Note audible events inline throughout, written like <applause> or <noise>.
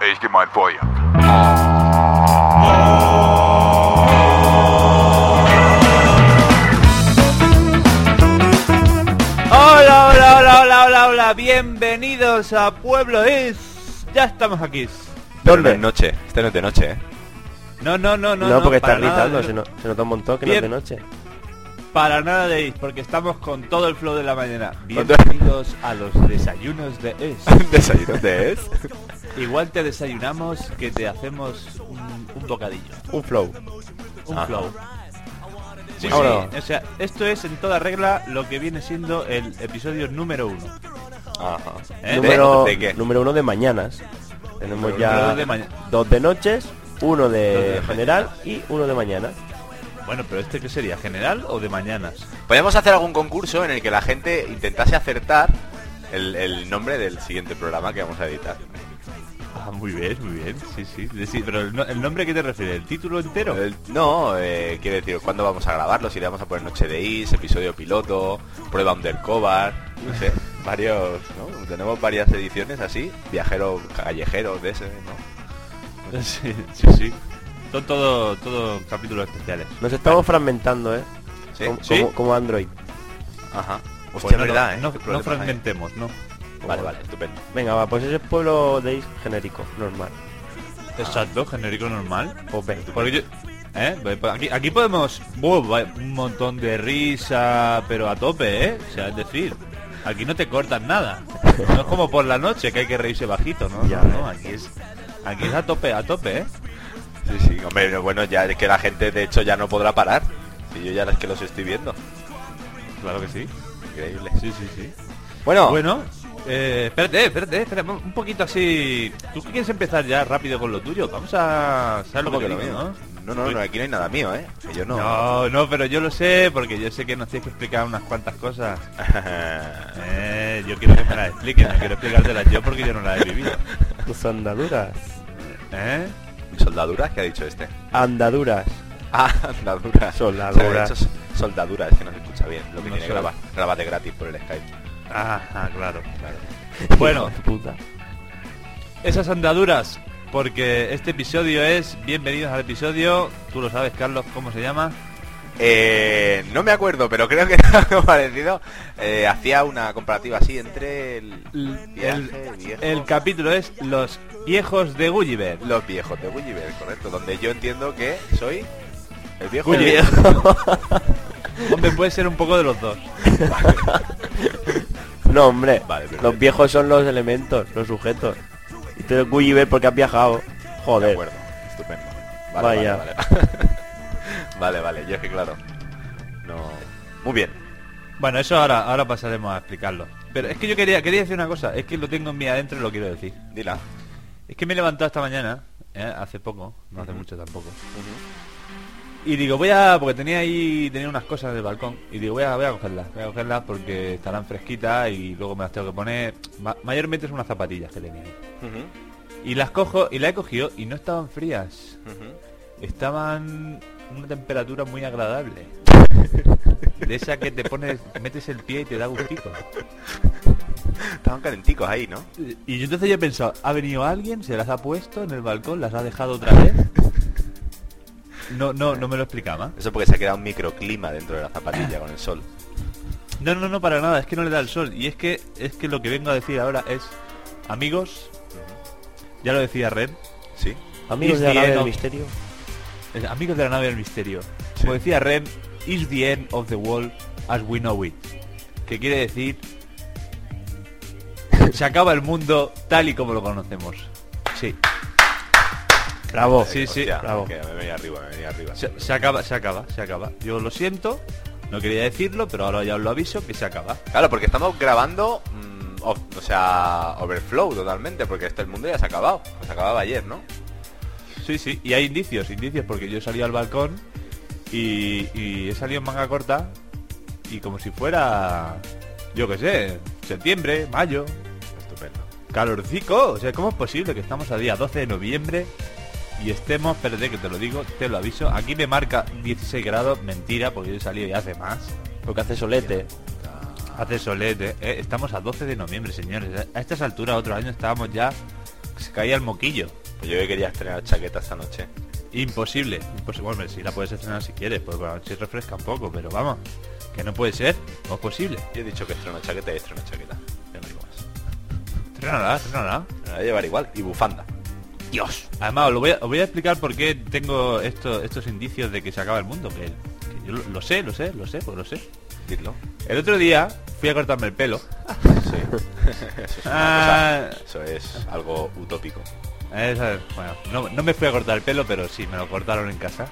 Ich gemeint Feuer. Hola, hola, hola, hola, hola, hola, bienvenidos a Pueblo Es. Ya estamos aquí. Pero ¿Dónde? no es noche, este no es de noche, ¿eh? No, no, no, no. No, porque está para nada gritando, se, no- se nota un montón que no Bien. es de noche. Para nada de is, porque estamos con todo el flow de la mañana. Bienvenidos a los desayunos de Es. <laughs> ¿Desayuno de es? Igual te desayunamos que te hacemos un, un bocadillo, Un flow. un Ajá. flow. Sí, sí, o sea, esto es en toda regla lo que viene siendo el episodio número uno. Ajá. ¿Eh? número, ¿De qué? número uno de mañanas. Tenemos Número ya uno de maña- dos de noches, uno Dos de general y uno de mañana. Bueno, pero este qué sería, general o de mañanas? Podríamos hacer algún concurso en el que la gente intentase acertar el, el nombre del siguiente programa que vamos a editar. Ah, muy bien, muy bien, sí, sí. sí, pero el, no- ¿el nombre que te refiere? ¿El título entero? El- no, eh, quiere decir, ¿cuándo vamos a grabarlo? Si le vamos a poner Noche de Is, episodio piloto, prueba undercover, no sé, <laughs> varios, ¿no? Tenemos varias ediciones así, viajero callejero de ese, ¿no? <laughs> Sí, sí, sí. Son todo, todo capítulos especiales. Nos estamos fragmentando, ¿eh? ¿Sí? Como, ¿Sí? como- como Android. Ajá. Pues Hostia, no, verdad, ¿eh? no, ¿Qué no fragmentemos, ¿no. Vale, vale, estupendo. Venga, va, pues ese es pueblo de Is genérico, normal. Exacto, genérico normal. Pues. Porque yo... ¿Eh? Pues Aquí, aquí podemos... Vaya, un montón de risa, pero a tope, ¿eh? O sea, es decir, aquí no te cortan nada. No es como por la noche que hay que reírse bajito, ¿no? Ya, no, no, eh. aquí es... Aquí es a tope, a tope, ¿eh? Sí, sí, hombre, no, bueno, ya es que la gente de hecho ya no podrá parar. Si yo ya es que los estoy viendo. Claro que sí. Increíble. Sí, sí, sí. Bueno, Bueno, eh, espérate, espérate, espérate, un poquito así. ¿Tú qué quieres empezar ya rápido con lo tuyo? Vamos a... ¿Sabes lo ¿cómo que que te lo mío? no? No, no, no, aquí no hay nada mío, ¿eh? Que yo no. No, no, pero yo lo sé, porque yo sé que nos tienes que explicar unas cuantas cosas. <laughs> Eh, yo quiero que me las expliques, no quiero explicártelas yo porque yo no las he vivido. Tus andaduras. ¿Eh? ¿Soldaduras? ¿Qué ha dicho este? Andaduras. Ah, andaduras. Soldaduras. O sea, soldaduras, es que no se escucha bien. Lo que No tiene sé. graba, grabate gratis por el Skype. Ah, ah, claro. Claro. <laughs> Bueno, de puta. esas andaduras, porque este episodio es... Bienvenidos al episodio, tú lo sabes, Carlos, ¿cómo se llama? Eh, no me acuerdo, pero creo que <laughs> era algo parecido. Eh, hacía una comparativa así entre el viaje, viejo, El capítulo es Los viejos de Gulliver. los viejos de Gulliver, correcto. Donde yo entiendo que soy el viejo. Gulliver. <laughs> Hombre, puede ser un poco de los dos. No, hombre. Vale, los viejos son los elementos, los sujetos. Y tú eres Gulliver porque has viajado. De Joder. acuerdo, estupendo. Vaya. Vale, <laughs> vale. vale, yo es que claro. No. Muy bien. Bueno, eso ahora, ahora pasaremos a explicarlo. Pero es que yo quería, quería decir una cosa, es que lo tengo en mí adentro y lo quiero decir. Dila. Es que me he levantado esta mañana, ¿eh? hace poco, no hace mucho tampoco. Y digo, voy a, porque tenía ahí, tenía unas cosas en el balcón, y digo, voy a, voy a cogerlas, voy a cogerlas porque estarán fresquitas y luego me las tengo que poner. Ma- mayormente son unas zapatillas que tenía ahí. Y las cojo, y las he cogido y no estaban frías. Estaban una temperatura muy agradable. De esa que te pones, metes el pie y te da gustico. Estaban calenticos ahí, ¿no? Y yo entonces yo he pensado, ¿ha venido alguien? ¿Se las ha puesto en el balcón? ¿Las ha dejado otra vez? No, no, no me lo explicaba. Eso porque se ha quedado un microclima dentro de la zapatilla con el sol. No, no, no, para nada, es que no le da el sol. Y es que, es que lo que vengo a decir ahora es, amigos, ya lo decía Red, ¿Sí? Amigos de la nave del misterio. Amigos de la nave del misterio. Como decía Red, is the end of the world as we know it. Que quiere decir, se acaba el mundo tal y como lo conocemos. Sí, Bravo. Sí, sí, Hostia, bravo. que me venía arriba, me venía arriba. se, se acaba, se acaba, se acaba. Yo lo siento, no quería decirlo, pero ahora ya os lo aviso que se acaba. Claro, porque estamos grabando, mm, off- o sea, overflow totalmente, porque este el mundo ya se ha acabado. Se acababa ayer, ¿no? Sí, sí, y hay indicios, indicios, porque yo salí al balcón y, y he salido en manga corta y como si fuera, yo qué sé, septiembre, mayo, Estupendo. calorcico, o sea, ¿cómo es posible que estamos a día 12 de noviembre y estemos, espérate que te lo digo, te lo aviso, aquí me marca 16 grados, mentira, porque yo he salido y hace más, Porque hace solete. hace solete, eh, estamos a 12 de noviembre, señores, a estas alturas otro año estábamos ya caía el moquillo. Pues yo que quería estrenar chaqueta esta noche. Imposible, imposible. Hombre, si la puedes estrenar si quieres, pues la noche refresca un poco, pero vamos, que no puede ser, no es posible. Yo he dicho que estreno chaqueta y estreno chaqueta. Ya no digo más. Estrenala, estrenala. Me la voy a llevar igual. Y bufanda. Dios. Además, os, lo voy a, os voy a explicar por qué tengo esto, estos indicios de que se acaba el mundo. Que, que yo lo, lo sé, lo sé, lo sé, pues lo sé. Dilo. El otro día fui a cortarme el pelo. Sí. <laughs> eso, es Ah. cosa- eso es algo utópico. Esa- bueno, no, no me fui a cortar el pelo, pero sí, me lo cortaron en casa.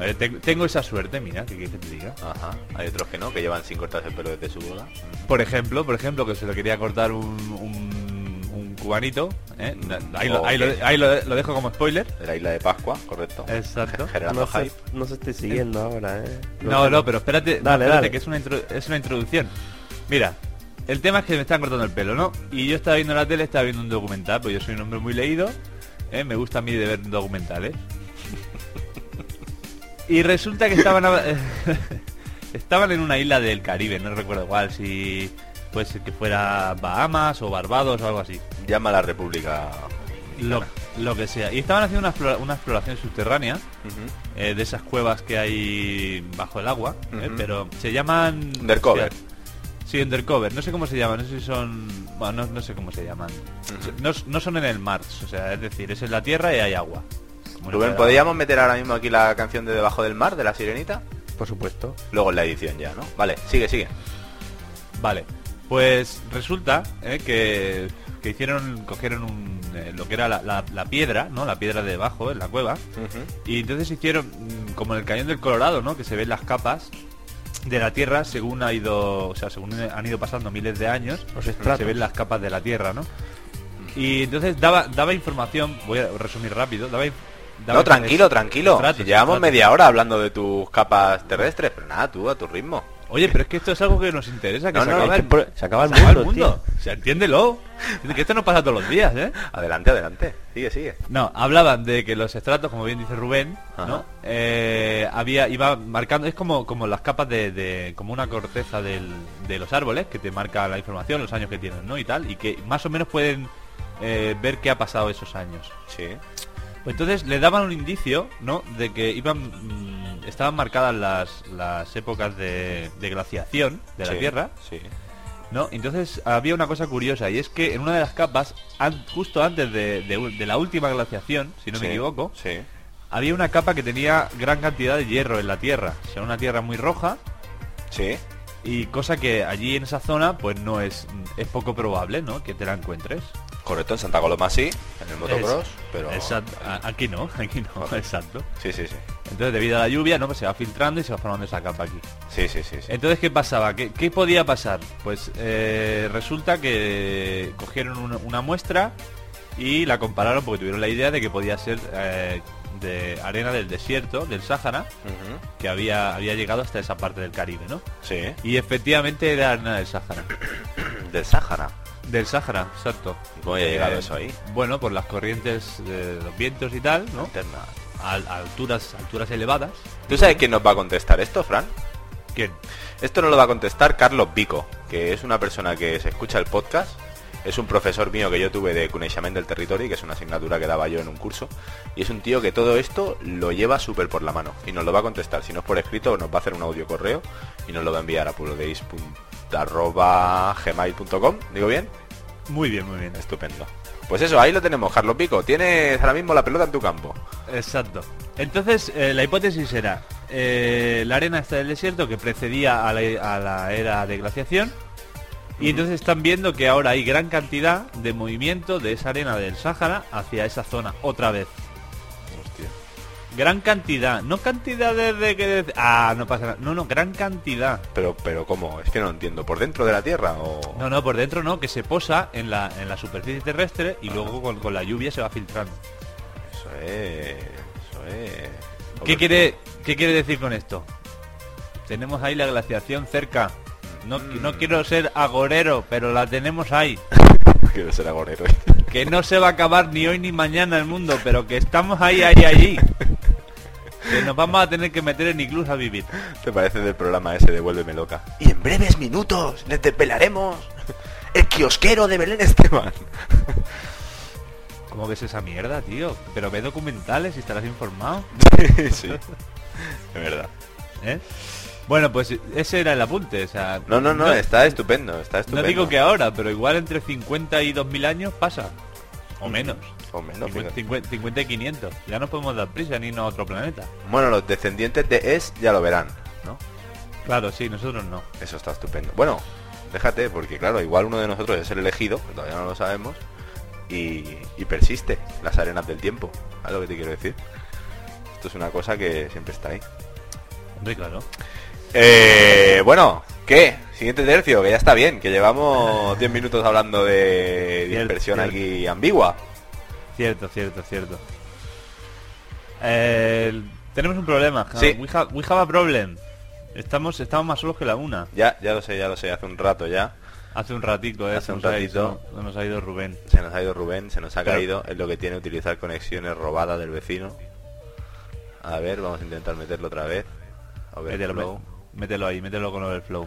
Eh, ten- tengo esa suerte, mira, que quieres que te diga. Ajá. Hay otros que no, que llevan sin cortarse el pelo desde su boda. Por ejemplo, por ejemplo, que se lo quería cortar un, un, un cubanito. ¿eh? Ahí, lo, ahí, lo, ahí lo- lo dejo como spoiler. De la isla de Pascua, correcto. Exacto. <laughs> Generando No se, no se esté siguiendo ahora, eh. No, no, pero espérate, no, Dale, espérate, dale. que es una, intro- es una introducción. Mira, el tema es que me están cortando el pelo, ¿no? Y yo estaba viendo la tele, estaba viendo un documental, pues yo soy un hombre muy leído, ¿eh? me gusta a mí de ver documentales. y resulta que estaban a- <laughs> estaban en una isla del Caribe, no recuerdo cuál, si puede ser que fuera Bahamas o Barbados o algo así. Llama a la República. Lo, lo que sea. Y estaban haciendo una, una exploración subterránea eh, de esas cuevas que hay bajo el agua, ¿eh? Pero se llaman... Undercover. Sí, undercover. No sé cómo se llaman, no sé si son... Bueno, no, no sé cómo se llaman. No, no son en el mar, o sea, es decir, es en la tierra y hay agua. Rubén, ¿podríamos meter ahora mismo aquí la canción de Debajo del Mar, de la Sirenita? Por supuesto. Luego en la edición ya, ¿no? Vale, sigue, sigue. Vale, pues resulta eh, que, que hicieron, cogieron un, eh, lo que era la, la- la piedra, ¿no? La piedra de debajo, en la cueva, Y entonces hicieron, mm, como en el cañón del Colorado, ¿no? Que se ven las capas de la Tierra según ha ido, o sea, según han ido pasando miles de años, Los se ven las capas de la Tierra, ¿no? Y entonces daba, daba información, voy a resumir rápido, daba, No, tranquilo, tranquilo. estratos, llevamos estratos. media hora hablando de tus capas terrestres, pero nada, tú a tu ritmo. Oye, pero es que esto es algo que nos interesa, que No, se, no, acaba el, que se acaba el se mundo, tío. O sea, entiéndelo. Que esto no pasa todos los días, ¿eh? Adelante, adelante. Sigue, sigue. No, hablaban de que los estratos, como bien dice Rubén, Ajá. ¿no? Eh, había, iba marcando, es como, como las capas de, de- como una corteza del- de los árboles que te marca la información, los años que tienen, ¿no? Y tal, y que más o menos pueden eh, ver qué ha pasado esos años. Sí. Pues entonces le daban un indicio, ¿no? De que iban, mm, estaban marcadas las, las épocas de, de glaciación de la Sí, Tierra, Sí. ¿no? Entonces había una cosa curiosa y es que en una de las capas, an- justo antes de, de- de la última glaciación, si no me equivoco, Sí. había una capa que tenía gran cantidad de hierro en la tierra. O sea, una tierra muy roja Sí. y cosa que allí en esa zona pues no es es poco probable, ¿no? Que te la encuentres. Correcto, en Santa Coloma sí, en el motocross, pero... Exacto. Aquí no, <laughs> aquí no, exacto. Sí, sí, sí. Entonces debido a la lluvia, ¿no? Pues se va filtrando y se va formando esa capa aquí. Sí, sí, sí. sí. Entonces, ¿qué pasaba? ¿Qué, qué podía pasar? Pues eh, resulta que cogieron una, una muestra y la compararon porque tuvieron la idea de que podía ser eh, de arena del desierto, del Sáhara, que había, había llegado hasta esa parte del Caribe, ¿no? Sí. Y efectivamente era arena del Sáhara. <coughs> Del Sáhara. Del Sáhara, exacto. ¿Cómo llegado Eh, eso ahí? Bueno, por las corrientes de los vientos y tal, ¿no? Eterna. A, a alturas, alturas elevadas. ¿Tú sabes quién nos va a contestar esto, Fran? ¿Quién? Esto nos lo va a contestar Carlos Vico, que es una persona que se escucha el podcast. Es un profesor mío que yo tuve de Coneixement del Territorio, que es una asignatura que daba yo en un curso. Y es un tío que todo esto lo lleva súper por la mano. Y nos lo va a contestar. Si no es por escrito, nos va a hacer un audio correo y nos lo va a enviar a pulodeis.gmail.com. ¿Digo bien? Muy bien, muy bien. Estupendo. Pues eso, ahí lo tenemos, Carlos Pico. Tienes ahora mismo la pelota en tu campo. Exacto. Entonces, eh, la hipótesis era eh, la arena está del desierto que precedía a la, a la era de glaciación. Y entonces están viendo que ahora hay gran cantidad de movimiento de esa arena del Sáhara hacia esa zona otra vez. Gran cantidad, no cantidad de, de que... Ah, no pasa nada. No, no, gran cantidad. Pero, pero ¿cómo? Es que no entiendo. ¿Por dentro de la Tierra o...? No, no, por dentro no, que se posa en la, en la superficie terrestre y luego con, con la lluvia se va filtrando. Eso es... Eso es... ¿Qué quiere, ¿Qué quiere decir con esto? Tenemos ahí la glaciación cerca. No, no quiero ser agorero, pero la tenemos ahí. <laughs> Quiero ser agorero. Que no se va a acabar ni hoy ni mañana el mundo, pero que estamos ahí, ahí, allí. Que nos vamos a tener que meter en iglús a vivir. ¿Te parece del programa ese de Vuélveme Loca? Y en breves minutos les desvelaremos el kiosquero de Belén Esteban. ¿Cómo que es esa mierda, tío? Pero ve documentales y estarás informado, <laughs> sí. Es verdad. ¿eh? Bueno, pues ese era el apunte, o sea... No, no, no, está estupendo, está No estupendo. digo que ahora, pero igual entre 50 y 2000 años pasa. O menos. O menos, 50, fíjate. 50 50 y 500. Ya no podemos dar prisa ni irnos a otro planeta, Bueno, los descendientes de Es ya lo verán, ¿no? Claro, sí, nosotros no. Eso está estupendo. Bueno, déjate, porque claro, igual uno de nosotros es el elegido, que todavía no lo sabemos, y, y persiste las arenas del tiempo. ¿Sabes lo que te quiero decir? Esto es una cosa que siempre está ahí. Hombre, claro. Eh, bueno, ¿qué? Siguiente tercio, que ya está bien, que llevamos 10 minutos hablando de dispersión cierto. aquí ambigua. Cierto, cierto, cierto. Eh, tenemos un problema. Sí. We have, we have a problem. Estamos, estamos más solos que la una. Ya, ya lo sé, ya lo sé, hace un rato ya. Hace un ratico, eh. Hace un ratito. se nos ha ido Rubén. Se nos ha ido Rubén, se nos ha Pero- caído, es lo que tiene utilizar conexiones robadas del vecino. A ver, vamos a intentar meterlo otra vez. Mételo, Overflow. Mé- mételo ahí, mételo con Overflow.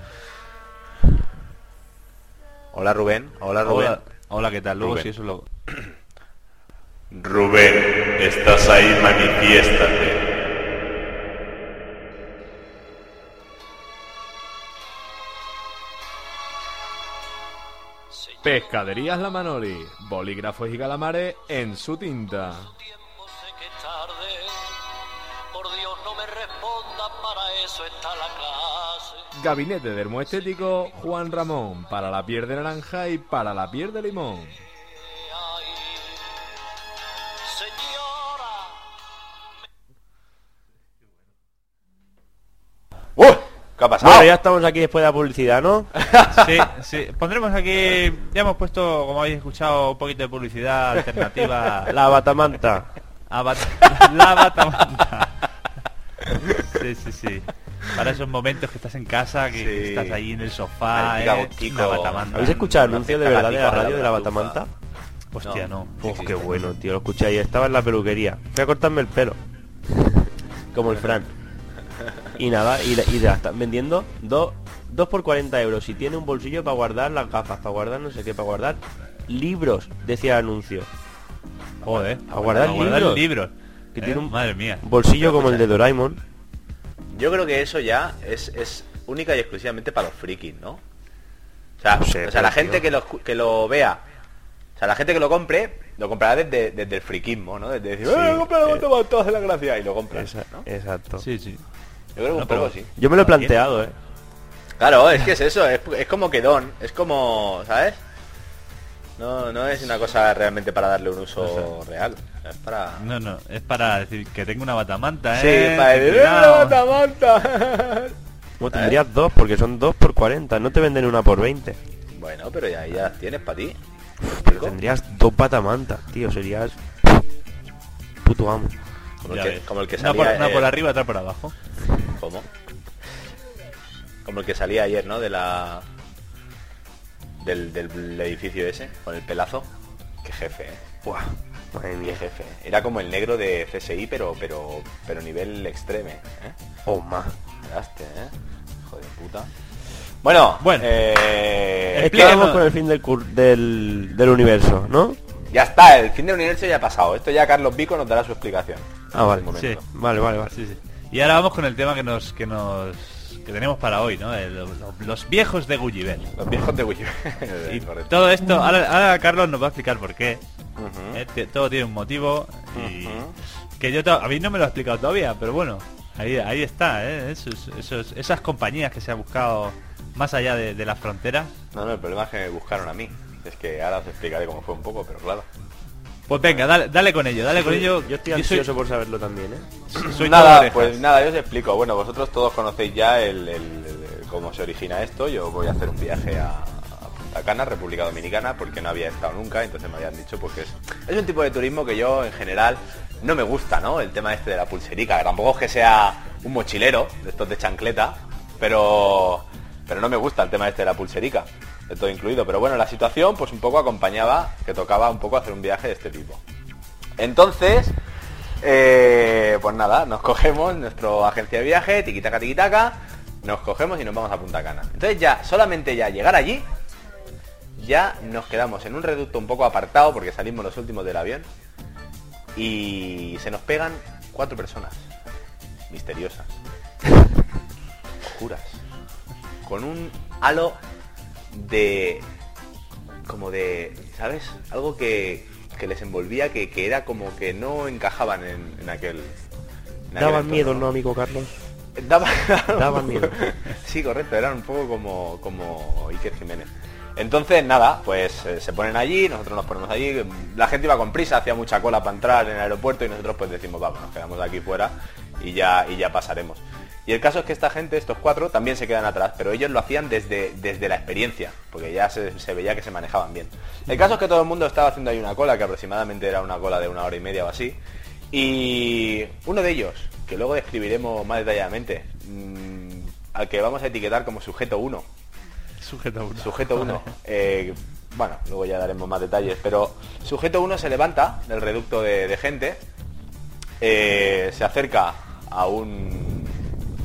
Hola Rubén, hola Rubén. Hola, hola, ¿qué tal? Luego Rubén. si eso lo... Rubén, estás ahí, manifiéstate. Pescaderías La Manoli, bolígrafos y calamares en su tinta. Eso está la clase. Gabinete dermoestético Juan Ramón, para la piel de naranja y para la piel de limón. ¡Uh! ¿Qué ha pasado? Bueno, ya estamos aquí después de la publicidad, ¿no? <laughs> Sí, sí. Pondremos aquí... Ya hemos puesto, como habéis escuchado, un poquito de publicidad alternativa. La batamanta. bat- <laughs> la batamanta. Sí, sí, sí. Para esos momentos que estás en casa, que Sí. estás ahí en el sofá, Ahí, eh, cagotico. una batamanta. ¿Habéis escuchado el anuncio de verdad de la radio de la batamanta? Hostia, no. Uf, existe. qué bueno, tío, lo escuché ayer. Estaba en la peluquería. Fui a cortarme el pelo. <laughs> Como el Fran. Y nada, y, y la están vendiendo 2 dos por 40 euros. Y tiene un bolsillo para guardar las gafas, para guardar no sé qué, para guardar libros, decía el anuncio. Joder. A guardar libros. libros. Que Eh, tiene un- Madre mía. Un bolsillo como el de Doraemon. Yo creo que eso ya es, es única y exclusivamente para los frikis, ¿no? O sea, No sé, o sea la gente tío. que lo, que lo vea, o sea, la gente que lo compre, lo comprará desde, desde el frikismo, ¿no? Desde decir, Sí, ¡eh, compra la hace la gracia! Y lo compra, Esa- ¿no? Exacto. Sí, sí. Yo creo que No, un poco sí. Yo me lo he planteado, eh. Claro, es que es eso, es, es como que don, es como, ¿sabes? No, no es una cosa realmente para darle un uso real, es para... No, no, es para decir que tengo una batamanta, Sí, ¿eh? para decir, ¡eh, Cuidado. la batamanta! Bueno, tendrías dos porque son dos por 40. No te venden una por 20. Bueno, pero ya, ya las tienes para ti. Pero tendrías dos batamantas, tío. Serías puto amo. Como el, que, como el que Una salía... por, una eh, por arriba, otra por abajo. ¿Cómo? Como el que salía ayer, ¿no? De la... Del, del edificio ese, con el pelazo. Qué jefe, ¿eh? Buah, madre Qué mía. jefe. Era como el negro de CSI, pero pero pero nivel extreme, ¿eh? Oh, más. ¿eh? Hijo de puta. Bueno, Bueno. eh, Explícanos. Con el fin del, cur- del, del universo, ¿no? ya está, el fin del universo ya ha pasado. Esto ya Carlos Vico nos dará su explicación. Ah, vale. Sí. Vale, vale, vale. Sí, sí. Y ahora vamos con el tema que nos que nos que tenemos para hoy, ¿no? El- lo- los viejos de Gulliver. Los viejos de <laughs> Correcto. todo esto, ahora, ahora Carlos nos va a explicar por qué. ¿Eh? Todo tiene un motivo y que yo a mí no me lo ha explicado todavía, pero bueno, ahí ahí está, ¿eh? Esos- esos- esas compañías que se ha buscado más allá de, de las fronteras. No, no, el problema es que me buscaron a mí. Es que ahora os explicaré cómo fue un poco, pero claro. Pues venga, dale, dale con ello, dale con ello. Yo estoy soy- ansioso por saberlo también, ¿eh? soy nada, pues nada, yo os explico. Bueno, vosotros todos conocéis ya el, el- el- cómo se origina esto. Yo voy a hacer un viaje a, a Cana, República Dominicana, porque no había estado nunca, entonces me habían dicho porque es, es un tipo de turismo que yo en general no me gusta, ¿no? El tema este de la pulserica, que tampoco es que sea un mochilero de estos de chancleta, pero pero no me gusta el tema este de la pulserica, de todo incluido. Pero bueno, la situación pues un poco acompañaba, que tocaba un poco hacer un viaje de este tipo. Entonces, eh, pues nada, nos cogemos nuestra agencia de viaje, tiquitaca, tiquitaca, nos cogemos y nos vamos a Punta Cana. Entonces ya, solamente ya llegar allí, ya nos quedamos en un reducto un poco apartado porque salimos los últimos del avión y se nos pegan cuatro personas misteriosas, oscuras, con un halo de como de, ¿sabes? Algo que, que les envolvía que, que era como que no encajaban en, en aquel. en aquel Daban miedo. ¿no, amigo Carlos? Daba- <laughs> Daban miedo. Sí, correcto, eran un poco como, como Iker Jiménez. Entonces, nada, pues eh, se ponen allí, nosotros nos ponemos allí, la gente iba con prisa, hacía mucha cola para entrar en el aeropuerto y nosotros pues decimos, vamos, nos quedamos aquí fuera y ya, y ya pasaremos. Y el caso es que esta gente, estos cuatro, también se quedan atrás, pero ellos lo hacían desde, desde la experiencia, porque ya se, veía que se manejaban bien. El caso es que todo el mundo estaba haciendo ahí una cola, que aproximadamente era una cola de una hora y media o así, y uno de ellos, que luego describiremos más detalladamente, mm, al que vamos a etiquetar como sujeto 1, Sujeta uno. Sujeto 1. eh, bueno, luego ya daremos más detalles, pero sujeto 1 se levanta del reducto de, de gente, eh, se acerca a un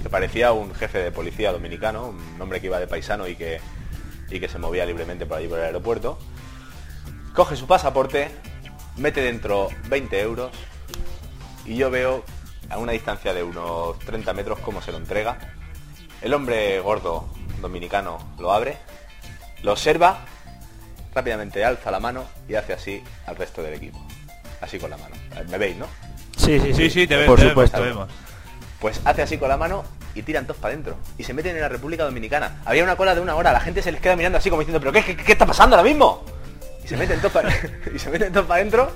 que parecía un jefe de policía dominicano, un hombre que iba de paisano y que, y que se movía libremente por allí por el aeropuerto, coge su pasaporte, mete dentro 20 euros y yo veo a una distancia de unos 30 metros cómo se lo entrega. El hombre gordo dominicano lo abre, lo observa, rápidamente alza la mano y hace así al resto del equipo. Así con la mano. Me veis, ¿no? Sí, sí, Sí, sí, te, ve- Por te vemos, supuesto. te vemos. Pues hace así con la mano y tiran todos para adentro. Y se meten en la República Dominicana. Había una cola de una hora, la gente se les queda mirando así como diciendo, ¿pero qué, qué, qué está pasando ahora mismo? Y se meten todos para <laughs> y se meten todos para adentro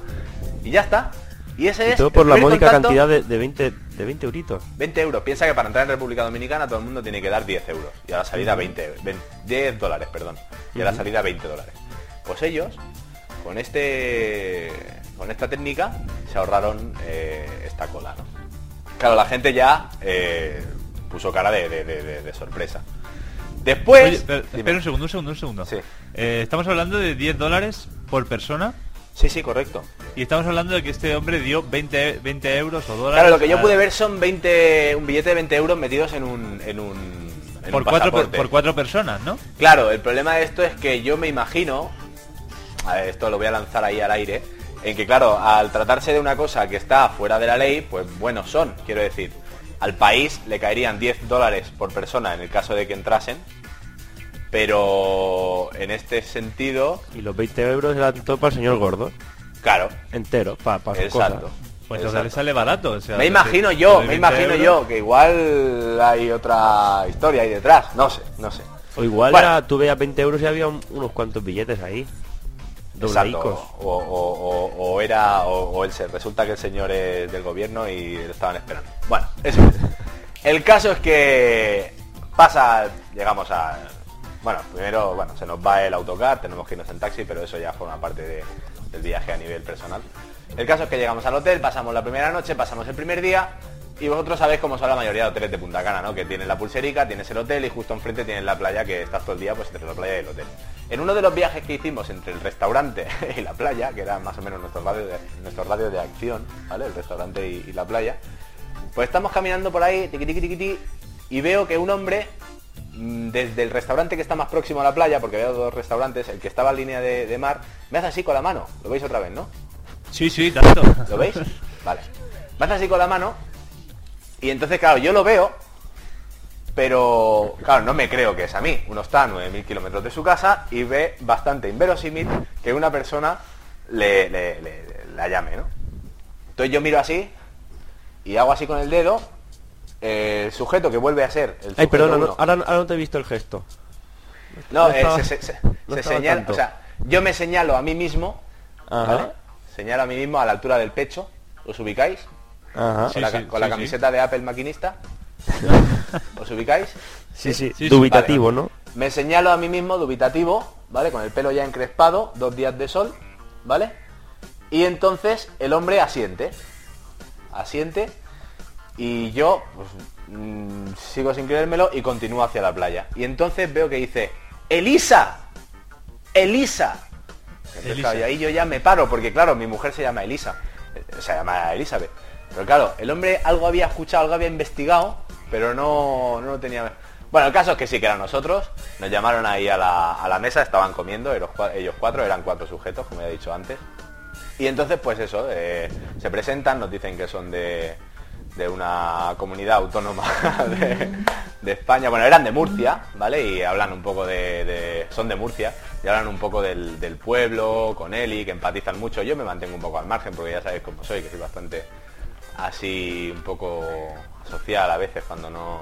y ya está. Y ese Y es todo el por la módica contacto. cantidad de, de 20 de 20 euritos. 20 euros. Piensa que para entrar en República Dominicana todo el mundo tiene que dar 10 euros. Y a la salida 20, 20 10 dólares, perdón. Y a la salida 20 dólares. Pues ellos, con este con esta técnica, se ahorraron eh, esta cola, ¿no? Claro, la gente ya eh, puso cara de, de- de- de- sorpresa. Después... Oye, espera, Dime. espera un segundo, un segundo, un segundo. Sí. Eh, estamos hablando de 10 dólares por persona Sí, sí, correcto. y estamos hablando de que este hombre dio 20, 20 euros o dólares. Claro, lo que yo a- pude ver son 20, un billete de 20 euros metidos en un... En un en por un cuatro, por cuatro personas, ¿no? Claro, el problema de esto es que yo me imagino, a ver, esto lo voy a lanzar ahí al aire, en que claro, al tratarse de una cosa que está fuera de la ley, pues buenos son, quiero decir. Al país le caerían 10 dólares por persona en el caso de que entrasen, pero en este sentido, Y los 20 euros eran todo para el señor gordo. claro, Entero, para pa exacto. cosas. Pues entonces le sale barato. o sea, Me imagino yo, 20 me imagino euros. yo, que igual hay otra historia ahí detrás, no sé, no sé. O igual Bueno. era- tú veías 20 euros y había un- unos cuantos billetes ahí. Exacto. O, o- o- o era, o, o el se- resulta que el señor es del gobierno y lo estaban esperando. Bueno, eso es. El caso es que pasa, llegamos a, bueno, primero, bueno, se nos va el autocar, tenemos que irnos en taxi, pero eso ya forma parte de- del viaje a nivel personal. El caso es que llegamos al hotel, pasamos la primera noche, pasamos el primer día. Y vosotros sabéis cómo son la mayoría de hoteles de Punta Cana, ¿no? Que tienes la pulserica, tienes el hotel y justo enfrente tienes la playa que estás todo el día pues entre la playa y el hotel. En uno de los viajes que hicimos entre el restaurante <laughs> y la playa, que era más o menos nuestro radio de, nuestro radio de acción, ¿vale? El restaurante y, la playa, pues estamos caminando por ahí, tiqui, tiqui, tiqui, y veo que un hombre, desde el restaurante que está más próximo a la playa, porque había dos restaurantes, el que estaba en línea de, de mar, me hace así con la mano. ¿Lo veis otra vez, no? Sí, sí, tanto. ¿Lo veis? Vale. Me hace así con la mano. Y entonces, claro, yo lo veo. Pero, claro, no me creo que es a mí. Uno está a 9.000 kilómetros de su casa y ve bastante inverosímil que una persona le, le- le- la llame, ¿no? Entonces yo miro así y hago así con el dedo. Eh, el sujeto que vuelve a ser el Ay, perdona, no, ahora, ahora no te he visto el gesto. No, no eh, estaba- se, se- se- no se estaba señala, tanto. o sea, yo me señalo a mí mismo, Ajá. ¿vale? Señalo a mí mismo a la altura del pecho, ¿os ubicáis? Ajá. Sí, con la, ca- sí, con la sí, sí. camiseta de Apple maquinista. <laughs> ¿Os ubicáis? Sí, sí, sí, dubitativo, Vale. ¿no? Me señalo a mí mismo dubitativo, ¿vale? Con el pelo ya encrespado, dos días de sol, ¿vale? Y entonces el hombre asiente. Asiente. Y yo pues, mm, sigo sin creérmelo y continúo hacia la playa. Y entonces veo que dice, ¡Elisa! ¡Elisa! Entonces, Elisa. claro, y ahí yo ya me paro, porque claro, mi mujer se llama Elisa. eh, Se llama Elizabeth. Pero claro, el hombre algo había escuchado, algo había investigado, pero no, no lo tenía. Bueno, el caso es que sí que eran nosotros. Nos llamaron ahí a la, a la mesa, estaban comiendo, ellos cuatro, eran cuatro sujetos, como ya he dicho antes. Y entonces, pues eso, eh, se presentan, nos dicen que son de, de una comunidad autónoma <laughs> de, de España. Bueno, eran de Murcia, ¿vale? Y hablan un poco de... de- son de Murcia y hablan un poco del, del pueblo, con Eli, que empatizan mucho. Yo me mantengo un poco al margen porque ya sabéis cómo soy, que soy bastante así un poco social a veces cuando no...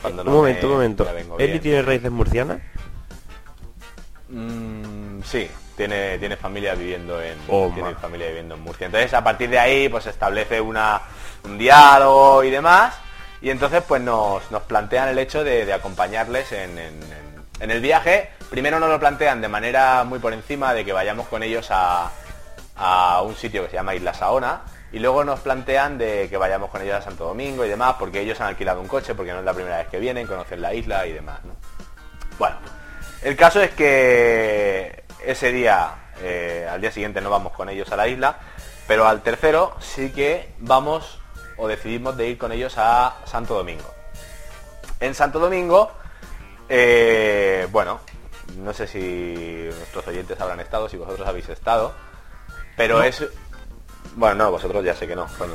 Cuando no un momento, me- un momento. ¿Eli bien. tiene raíces murcianas? Mm, sí, tiene, tiene familia viviendo en Oh, tiene familia viviendo en Murcia. Entonces a partir de ahí pues establece una, un diálogo y demás. Y entonces pues nos, nos plantean el hecho de, acompañarles en- en el viaje. Primero nos lo plantean de manera muy por encima de que vayamos con ellos a, a un sitio que se llama Isla Saona. Y luego nos plantean de que vayamos con ellos a Santo Domingo y demás, porque ellos han alquilado un coche, porque no es la primera vez que vienen, conocen la isla y demás. ¿no? Bueno, el caso es que ese día, eh, al día siguiente no vamos con ellos a la isla, pero al tercero sí que vamos o decidimos de ir con ellos a Santo Domingo. En Santo Domingo, eh, bueno, no sé si nuestros oyentes habrán estado, si vosotros habéis estado, pero es... Bueno, no, vosotros ya sé que no, coño.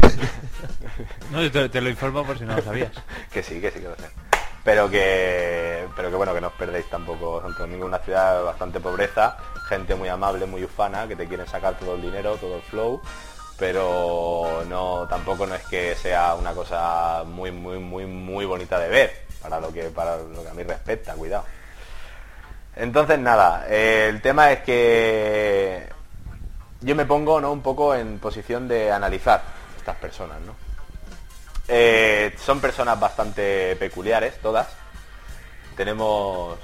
<laughs> No, te, te lo informo por si no lo sabías. <laughs> que sí, que sí que lo sé. Pero que, pero que bueno, que no os perdéis tampoco Santo Domingo, una ciudad de bastante pobreza, gente muy amable, muy ufana, que te quieren sacar todo el dinero, todo el flow, pero no, tampoco no es que sea una cosa muy, muy, muy, muy bonita de ver, para lo que, para lo que a mí respecta, cuidado. Entonces nada, eh, el tema es que yo me pongo ¿no? un poco en posición de analizar estas personas, ¿no? Eh, son personas bastante peculiares, todas. Tenemos...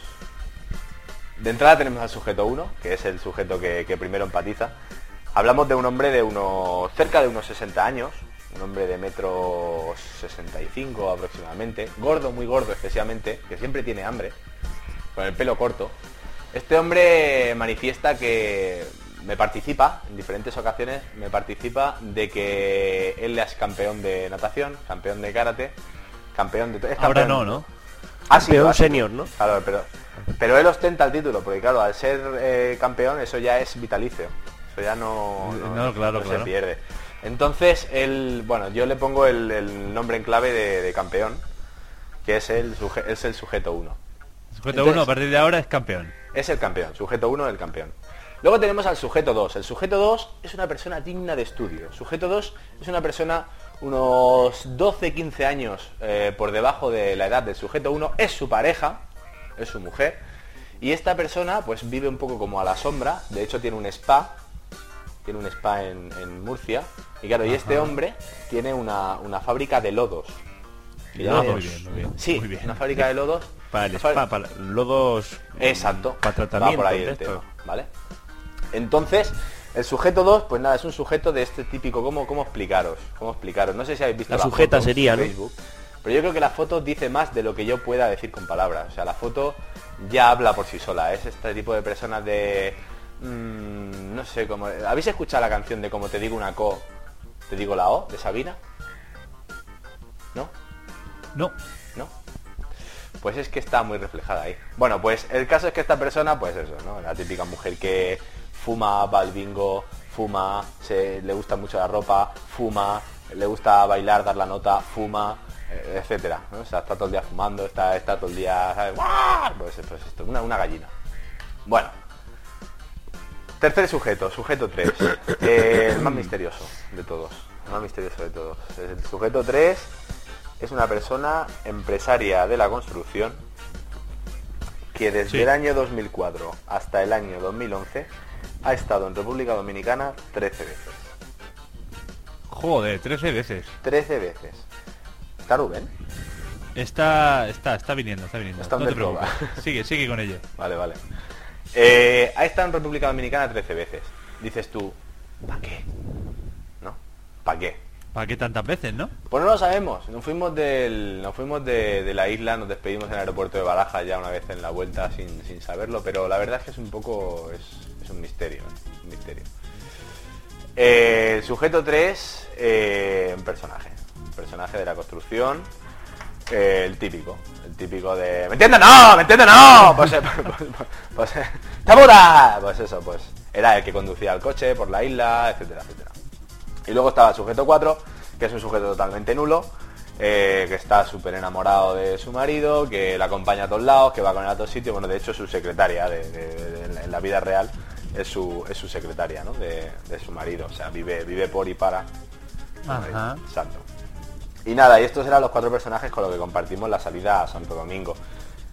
De entrada tenemos al sujeto 1, que es el sujeto que, que primero empatiza. Hablamos de un hombre de unos... cerca de unos 60 años, un hombre de metro 65 aproximadamente, gordo, muy gordo especialmente, que siempre tiene hambre, con el pelo corto. Este hombre manifiesta que me participa, en diferentes ocasiones, me participa de que él es campeón de natación, campeón de karate, campeón de... es Ahora campeón- no, ¿no? Ah, sí, Campeón lo ha sido. senior, ¿no? Claro, pero, pero él ostenta el título, porque claro, al ser eh, campeón eso ya es vitalicio. Eso ya no, No, claro, no se claro. pierde. Entonces, él, bueno, yo le pongo el, el nombre en clave de, de campeón, que es el, suje- es el sujeto 1. Sujeto Entonces- 1 a partir de ahora es campeón. Es el campeón, sujeto 1 el campeón. Luego tenemos al sujeto 2. El sujeto 2 es una persona digna de estudio. Sujeto 2 es una persona unos 12-15 años eh, por debajo de la edad del sujeto 1. Es su pareja, es su mujer. Y esta persona pues vive un poco como a la sombra. De hecho tiene un spa. Tiene un spa en, en Murcia. Y claro, y este hombre tiene una, una fábrica de lodos. Ah, muy bien, muy bien. Sí, muy bien. una fábrica de lodos. Para el spa, para lodos... Exacto. Para tratamiento Va por ahí de el esto. tema, ¿vale? Entonces, el sujeto 2, pues nada, es un sujeto de este típico, ¿cómo, cómo explicaros? ¿Cómo explicaros? No sé si habéis visto La la sujeta foto sería, en ¿no? Facebook, pero yo creo que la foto dice más de lo que yo pueda decir con palabras. O sea, la foto ya habla por sí sola. Es este tipo de personas de... mm, no sé, cómo... ¿Habéis escuchado la canción de como te digo una co, te digo la o, de Sabina? ¿No? No. ¿no? Pues es que está muy reflejada ahí. Bueno, pues el caso es que esta persona, pues eso, ¿no? La típica mujer que fuma, va al bingo, fuma, se, le gusta mucho la ropa, fuma, le gusta bailar, dar la nota, fuma, eh, etcétera. ¿no? O sea, está todo el día fumando, está, está todo el día, ¿sabes? Pues, pues esto, una, una gallina. Bueno. Tercer sujeto, sujeto 3. <coughs> el más misterioso de todos. El más misterioso de todos. El sujeto 3 es una persona empresaria de la construcción que desde Sí. el año 2004 hasta el año 2011 ha estado en República Dominicana 13 veces. Joder, 13 veces. 13 veces. ¿Está Rubén? Está, está, está viniendo, está viniendo. Está no te preocupes. Sigue, sigue con ello. <laughs> Vale, vale. Eh, ha estado en República Dominicana 13 veces. Dices tú, ¿para qué? ¿No? ¿Para qué? ¿Para qué tantas veces, no? Pues no lo sabemos. Nos fuimos del, nos fuimos de, de la isla, nos despedimos en el aeropuerto de Baraja ya una vez en la vuelta sin, sin saberlo, pero la verdad es que es un poco, es, es un misterio, ¿eh? un misterio. Eh, el sujeto 3, eh, un personaje, personaje de la construcción, eh, el típico, el típico de ¿me entiendes? No, ¿me entiendes? No, pues, eh, <laughs> pues, pues, pues, ¡Tabura! Pues eso, pues era el que conducía el coche por la isla, etcétera, etcétera. Y luego estaba el sujeto 4, que es un sujeto totalmente nulo, eh, que está súper enamorado de su marido, que la acompaña a todos lados, que va con él a todos sitios. Bueno, de hecho, su secretaria de, de- de- en la vida real es su, es su secretaria, ¿no? De, de su marido. O sea, vive, vive por y para. Ajá. Exacto. Y nada, y estos eran los cuatro personajes con los que compartimos la salida a Santo Domingo.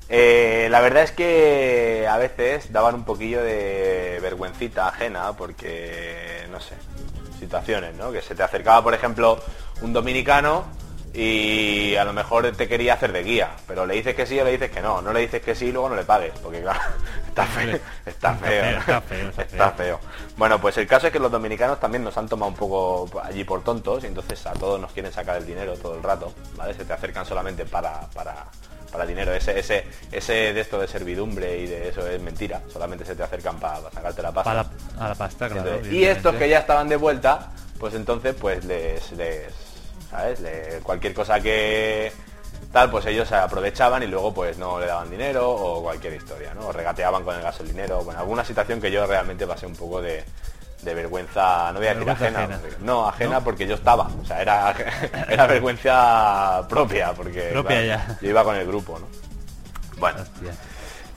Eh, la verdad es que a veces daban un poquillo de vergüencita ajena porque, no sé, situaciones, ¿no? Que se te acercaba, por ejemplo, un dominicano y a lo mejor te quería hacer de guía, pero le dices que sí o le dices que no, no le dices que sí y luego no le pagues, porque claro, <laughs> está feo, está feo, feo, está feo, está <laughs> feo. Bueno, pues el caso es que los dominicanos también nos han tomado un poco allí por tontos y entonces a todos nos quieren sacar el dinero todo el rato, ¿vale? Se te acercan solamente para, para, para dinero. Ese, ese, ese de esto de servidumbre y de eso es mentira, solamente se te acercan para, para sacarte la pasta. Para a la pasta, claro. Entonces, y estos que ya estaban de vuelta, pues entonces pues les, les ¿sabes? Le- cualquier cosa que tal, pues ellos se aprovechaban y luego pues no le daban dinero o cualquier historia, ¿no? O regateaban con el gasolinero, bueno, alguna situación que yo realmente pasé un poco de, de vergüenza, no voy a decir ajena, ajena. no, ajena ¿No? porque yo estaba, o sea, era, <laughs> era vergüenza propia, porque Propia ya. yo iba con el grupo, ¿no? Bueno,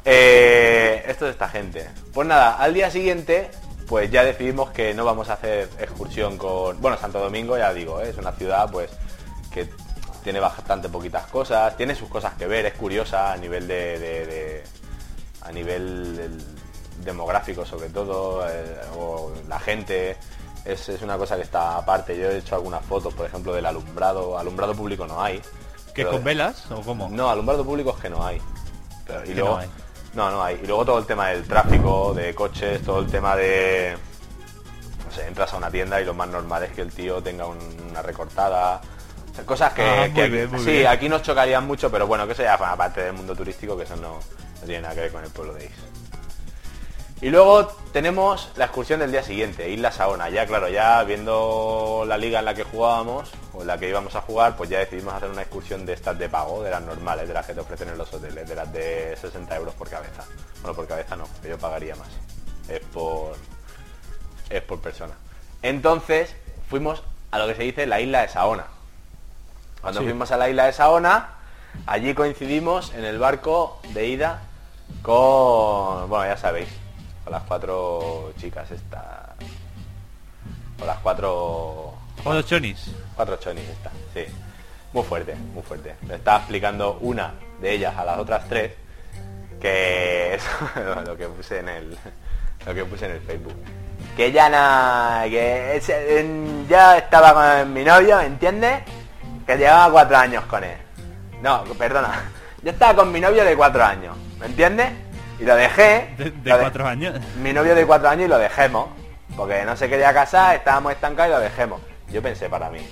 eh, esto es esta gente. Pues nada, al día siguiente, pues ya decidimos que no vamos a hacer excursión con... Bueno, Santo Domingo, ya digo, ¿eh? es una ciudad pues que tiene bastante poquitas cosas, tiene sus cosas que ver, es curiosa a nivel de... de- de- a nivel del- demográfico sobre todo, eh, o la gente, es, es una cosa que está aparte. Yo he hecho algunas fotos, por ejemplo, del alumbrado, alumbrado público no hay. ¿Que con velas o cómo? no, alumbrado público es que no hay. Pero, y luego, no hay. No, no hay. Y luego todo el tema del tráfico, de coches, todo el tema de... No sé, entras a una tienda y lo más normal es que el tío tenga un- una recortada. O sea, cosas que, Ah, que- bien, sí, bien. aquí nos chocarían mucho, pero bueno, que eso ya forma parte del mundo turístico, que eso no, no tiene nada que ver con el pueblo de Is. Y luego tenemos la excursión del día siguiente, Isla Saona. Ya, claro, ya viendo la liga en la que jugábamos, o en la que íbamos a jugar, pues ya decidimos hacer una excursión de estas de pago, de las normales, de las que te ofrecen en los hoteles, de las de 60 euros por cabeza. Bueno, por cabeza no, que yo pagaría más. Es por. Es por persona. Entonces, fuimos a lo que se dice la isla de Saona. Cuando Sí. fuimos a la isla de Saona, allí coincidimos en el barco de ida con, bueno, ya sabéis, con las cuatro chicas estas, con las cuatro, Cuatro chonis. cuatro chonis estas, sí, muy fuerte, muy fuerte. Me estaba explicando una de ellas a las otras tres que <laughs> es lo que puse en el, lo que puse en el Facebook. Que ya na, que en- ya estaba con mi novio, ¿entiendes? Que llevaba cuatro años con él. No, perdona. <laughs> Yo estaba con mi novio de cuatro años, ¿me entiendes? Y lo dejé. De, de lo de- cuatro años. mi novio de cuatro años y lo dejemos. Porque no se quería casar, estábamos estancados y lo dejemos. Yo pensé para mí,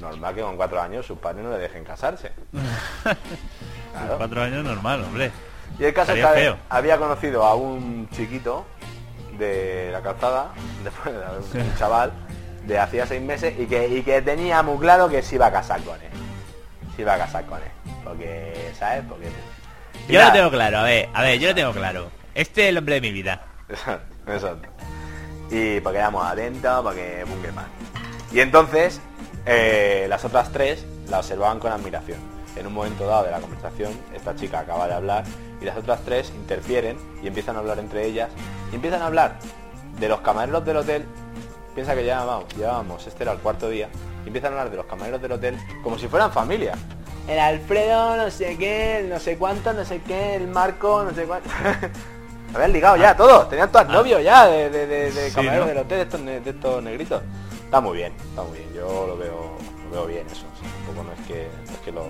normal que con cuatro años sus padres no le dejen casarse. <laughs> Claro. Cuatro años normal, hombre. Y el caso es que feo. había conocido a un chiquito de la calzada, <laughs> después de un chaval, de hacía seis meses y que, y que tenía muy claro que se iba a casar con él. Se iba a casar con él. Porque, ¿sabes? Porque... Yo lo tengo claro, a ver, a ver, yo lo tengo claro. Este es el hombre de mi vida. Exacto, exacto. Y porque éramos atentos, porque pum, que más. Y entonces, eh, las otras tres la observaban con admiración. En un momento dado de la conversación, esta chica acaba de hablar y las otras tres interfieren y empiezan a hablar entre ellas y empiezan a hablar de los camareros del hotel. Piensa que llevábamos, llevábamos, este era el cuarto día, y empiezan a hablar de los camareros del hotel como si fueran familia. El Alfredo, no sé qué, el no sé cuánto, no sé qué, el Marco, no sé cuánto. <laughs> Habían ligado ya todos, tenían todos novios ya de, de, de, de Ah. Sí, camareros ¿no? del hotel, de estos, de estos negritos. Está muy bien, está muy bien, yo lo veo, lo veo bien eso. sí. Tampoco no es que, no es que lo,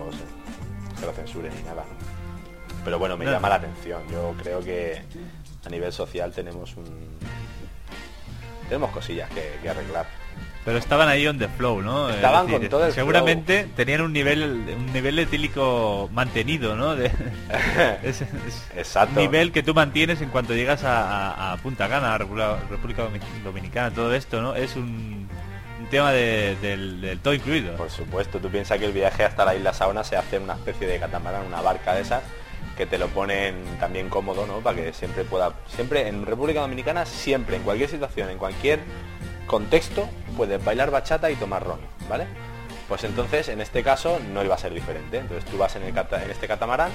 que lo censuren ni nada. ¿no? Pero bueno, me llama la atención. Yo creo que a nivel social tenemos un tenemos cosillas que, que arreglar. Pero estaban ahí on the flow, ¿no? Es Estaban con todo el Seguramente tenían un nivel un nivel etílico mantenido, ¿no? De- <laughs> es, es Exacto. un nivel que tú mantienes en cuanto llegas a, a- a Punta Cana, a República, República Domi- Dominicana, todo esto, ¿no? Es un un tema de- del, del todo incluido. Por supuesto, tú piensas que el viaje hasta la isla Saona se hace en una especie de catamarán, una barca de esas, que te lo ponen también cómodo, ¿no? Para que siempre pueda, siempre en República Dominicana, siempre, en cualquier situación, en cualquier contexto, puedes bailar bachata y tomar ron, ¿vale? Pues entonces, en este caso, no iba a ser diferente. Entonces tú vas en, el cata- en este catamarán